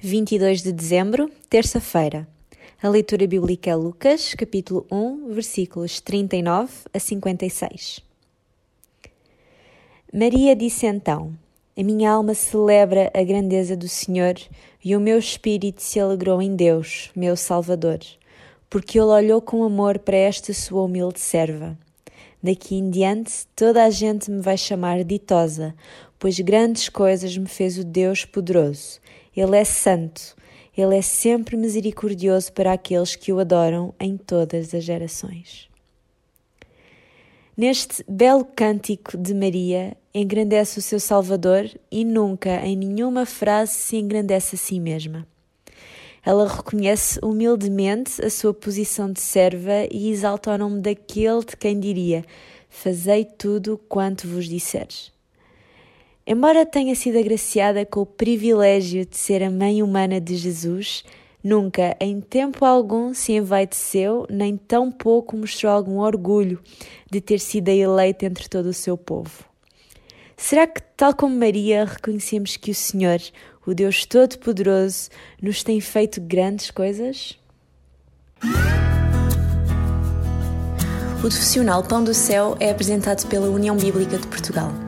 22 de dezembro, terça-feira. A leitura bíblica é Lucas, capítulo 1, versículos 39 a 56. Maria disse então: A minha alma celebra a grandeza do Senhor e o meu espírito se alegrou em Deus, meu Salvador, porque ele olhou com amor para esta sua humilde serva. Daqui em diante, toda a gente me vai chamar ditosa, pois grandes coisas me fez o Deus poderoso. Ele é santo, ele é sempre misericordioso para aqueles que o adoram em todas as gerações. Neste belo cântico de Maria, engrandece o seu Salvador e nunca, em nenhuma frase, se engrandece a si mesma. Ela reconhece humildemente a sua posição de serva e exalta o nome daquele de quem diria: Fazei tudo quanto vos disseres. Embora tenha sido agraciada com o privilégio de ser a mãe humana de Jesus, nunca, em tempo algum, se envaideceu, nem tão pouco mostrou algum orgulho de ter sido eleita entre todo o seu povo. Será que, tal como Maria, reconhecemos que o Senhor, o Deus Todo-Poderoso, nos tem feito grandes coisas? O profissional Pão do Céu é apresentado pela União Bíblica de Portugal.